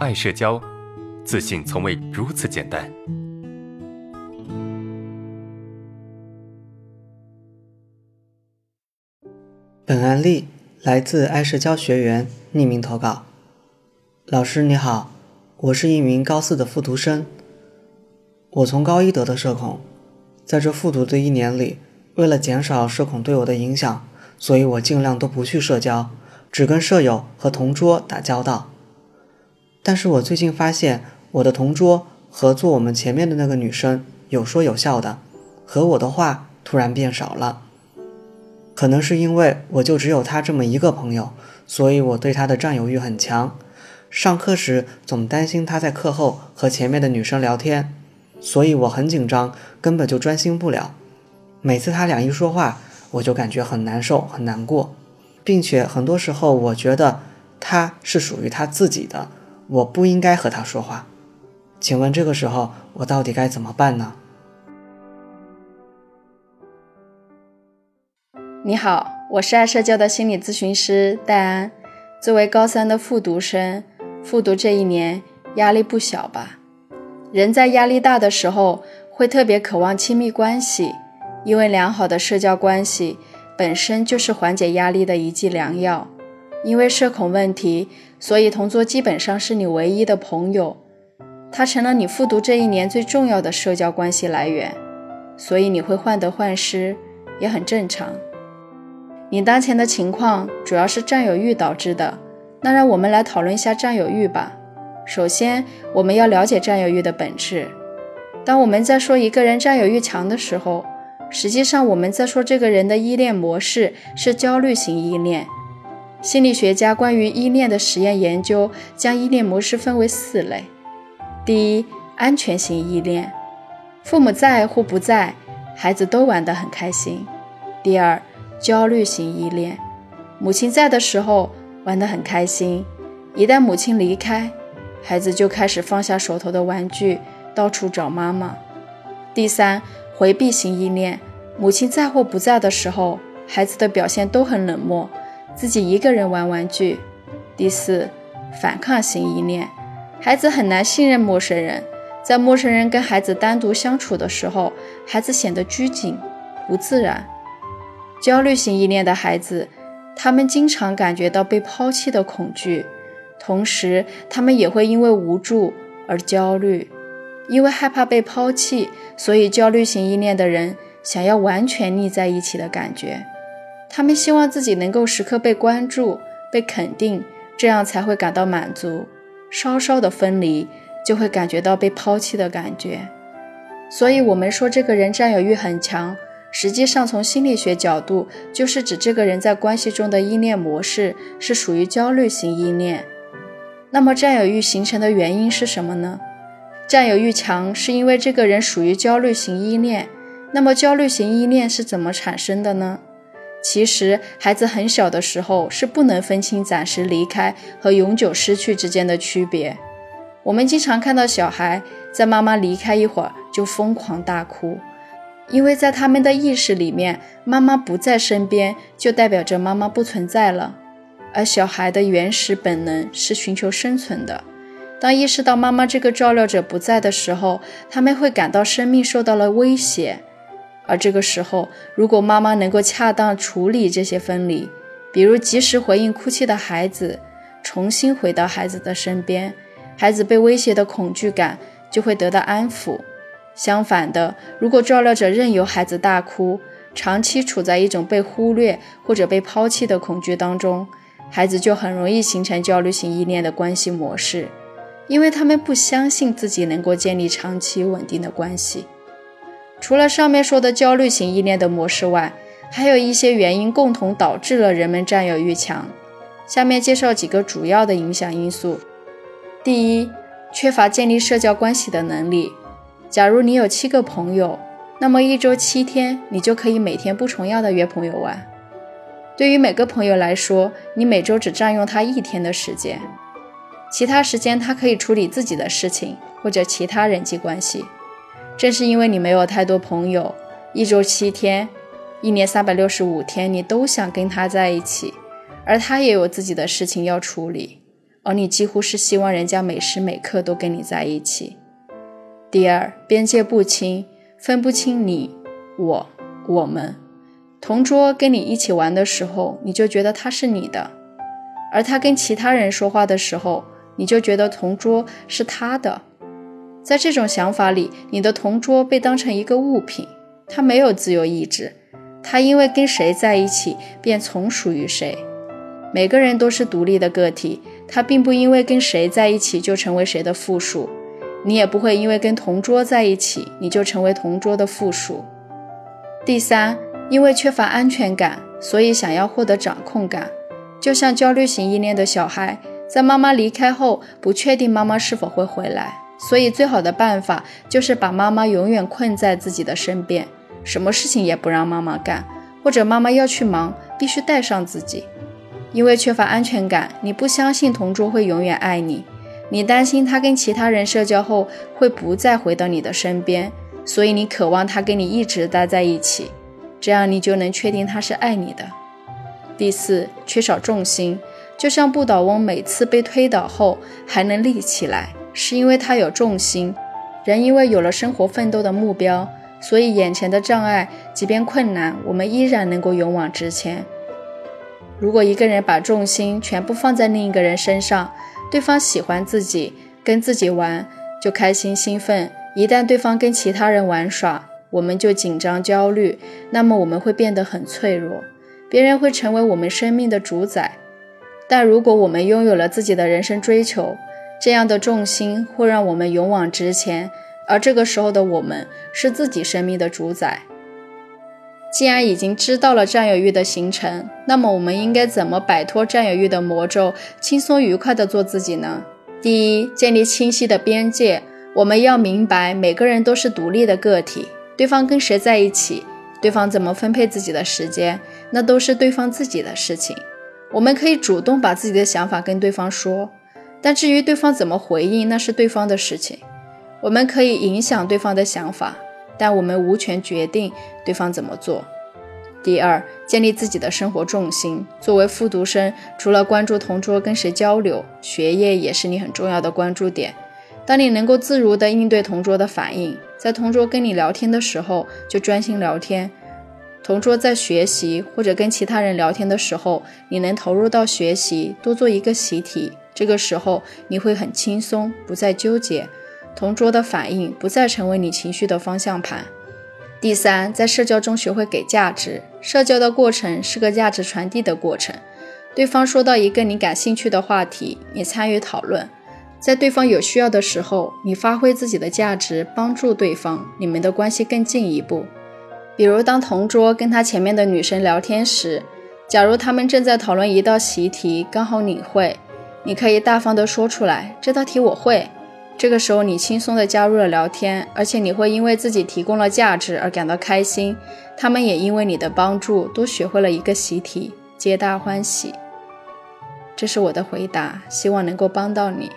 爱社交，自信从未如此简单。本案例来自爱社交学员匿名投稿。老师你好，我是一名高四的复读生。我从高一得的社恐，在这复读的一年里，为了减少社恐对我的影响，所以我尽量都不去社交，只跟舍友和同桌打交道。但是我最近发现，我的同桌和坐我们前面的那个女生有说有笑的，和我的话突然变少了。可能是因为我就只有她这么一个朋友，所以我对她的占有欲很强。上课时总担心她在课后和前面的女生聊天，所以我很紧张，根本就专心不了。每次他俩一说话，我就感觉很难受、很难过，并且很多时候我觉得他是属于他自己的，我不应该和他说话。请问这个时候我到底该怎么办呢？你好，我是爱社交的心理咨询师戴安。作为高三的复读生，复读这一年压力不小吧？人在压力大的时候，会特别渴望亲密关系，因为良好的社交关系本身就是缓解压力的一剂良药。因为社恐问题，所以同桌基本上是你唯一的朋友，他成了你复读这一年最重要的社交关系来源，所以你会患得患失，也很正常。你当前的情况主要是占有欲导致的，那让我们来讨论一下占有欲吧。首先，我们要了解占有欲的本质。当我们在说一个人占有欲强的时候，实际上我们在说这个人的依恋模式是焦虑型依恋。心理学家关于依恋的实验研究将依恋模式分为四类：第一，安全型依恋，父母在或不在，孩子都玩得很开心；第二，焦虑型依恋，母亲在的时候玩得很开心，一旦母亲离开，孩子就开始放下手头的玩具，到处找妈妈。第三，回避型依恋，母亲在或不在的时候，孩子的表现都很冷漠，自己一个人玩玩具。第四，反抗型依恋，孩子很难信任陌生人，在陌生人跟孩子单独相处的时候，孩子显得拘谨、不自然。焦虑型依恋的孩子，他们经常感觉到被抛弃的恐惧，同时他们也会因为无助而焦虑。因为害怕被抛弃，所以焦虑型依恋的人想要完全腻在一起的感觉。他们希望自己能够时刻被关注、被肯定，这样才会感到满足。稍稍的分离，就会感觉到被抛弃的感觉。所以，我们说这个人占有欲很强。实际上，从心理学角度，就是指这个人在关系中的依恋模式是属于焦虑型依恋。那么，占有欲形成的原因是什么呢？占有欲强是因为这个人属于焦虑型依恋。那么，焦虑型依恋是怎么产生的呢？其实，孩子很小的时候是不能分清暂时离开和永久失去之间的区别。我们经常看到小孩在妈妈离开一会儿就疯狂大哭。因为在他们的意识里面，妈妈不在身边，就代表着妈妈不存在了。而小孩的原始本能是寻求生存的。当意识到妈妈这个照料者不在的时候，他们会感到生命受到了威胁。而这个时候，如果妈妈能够恰当处理这些分离，比如及时回应哭泣的孩子，重新回到孩子的身边，孩子被威胁的恐惧感就会得到安抚。相反的，如果照料者任由孩子大哭，长期处在一种被忽略或者被抛弃的恐惧当中，孩子就很容易形成焦虑型依恋的关系模式，因为他们不相信自己能够建立长期稳定的关系。除了上面说的焦虑型依恋的模式外，还有一些原因共同导致了人们占有欲强。下面介绍几个主要的影响因素：第一，缺乏建立社交关系的能力。假如你有七个朋友，那么一周七天，你就可以每天不重样的约朋友玩。对于每个朋友来说，你每周只占用他一天的时间，其他时间他可以处理自己的事情或者其他人际关系。正是因为你没有太多朋友，一周七天，一年三百六十五天，你都想跟他在一起，而他也有自己的事情要处理，而你几乎是希望人家每时每刻都跟你在一起。第二，边界不清，分不清你、我、我们。同桌跟你一起玩的时候，你就觉得他是你的；而他跟其他人说话的时候，你就觉得同桌是他的。在这种想法里，你的同桌被当成一个物品，他没有自由意志，他因为跟谁在一起，便从属于谁。每个人都是独立的个体，他并不因为跟谁在一起就成为谁的附属，你也不会因为跟同桌在一起，你就成为同桌的附属。第三。因为缺乏安全感，所以想要获得掌控感，就像焦虑型依恋的小孩，在妈妈离开后，不确定妈妈是否会回来，所以最好的办法就是把妈妈永远困在自己的身边，什么事情也不让妈妈干，或者妈妈要去忙，必须带上自己。因为缺乏安全感，你不相信同桌会永远爱你，你担心他跟其他人社交后会不再回到你的身边，所以你渴望他跟你一直待在一起。这样你就能确定他是爱你的。第四，缺少重心，就像不倒翁每次被推倒后还能立起来，是因为他有重心。人因为有了生活奋斗的目标，所以眼前的障碍即便困难，我们依然能够勇往直前。如果一个人把重心全部放在另一个人身上，对方喜欢自己，跟自己玩就开心兴奋；一旦对方跟其他人玩耍，我们就紧张焦虑，那么我们会变得很脆弱，别人会成为我们生命的主宰。但如果我们拥有了自己的人生追求，这样的重心会让我们勇往直前，而这个时候的我们是自己生命的主宰。既然已经知道了占有欲的形成，那么我们应该怎么摆脱占有欲的魔咒，轻松愉快地做自己呢？第一，建立清晰的边界。我们要明白，每个人都是独立的个体。对方跟谁在一起，对方怎么分配自己的时间，那都是对方自己的事情。我们可以主动把自己的想法跟对方说，但至于对方怎么回应，那是对方的事情。我们可以影响对方的想法，但我们无权决定对方怎么做。第二，建立自己的生活重心。作为复读生，除了关注同桌跟谁交流，学业也是你很重要的关注点。当你能够自如地应对同桌的反应。在同桌跟你聊天的时候，就专心聊天；同桌在学习或者跟其他人聊天的时候，你能投入到学习，多做一个习题。这个时候你会很轻松，不再纠结。同桌的反应不再成为你情绪的方向盘。第三，在社交中学会给价值。社交的过程是个价值传递的过程。对方说到一个你感兴趣的话题，你参与讨论。在对方有需要的时候，你发挥自己的价值，帮助对方，你们的关系更进一步。比如，当同桌跟他前面的女生聊天时，假如他们正在讨论一道习题，刚好你会，你可以大方的说出来：“这道题我会。”这个时候，你轻松的加入了聊天，而且你会因为自己提供了价值而感到开心，他们也因为你的帮助都学会了一个习题，皆大欢喜。这是我的回答，希望能够帮到你。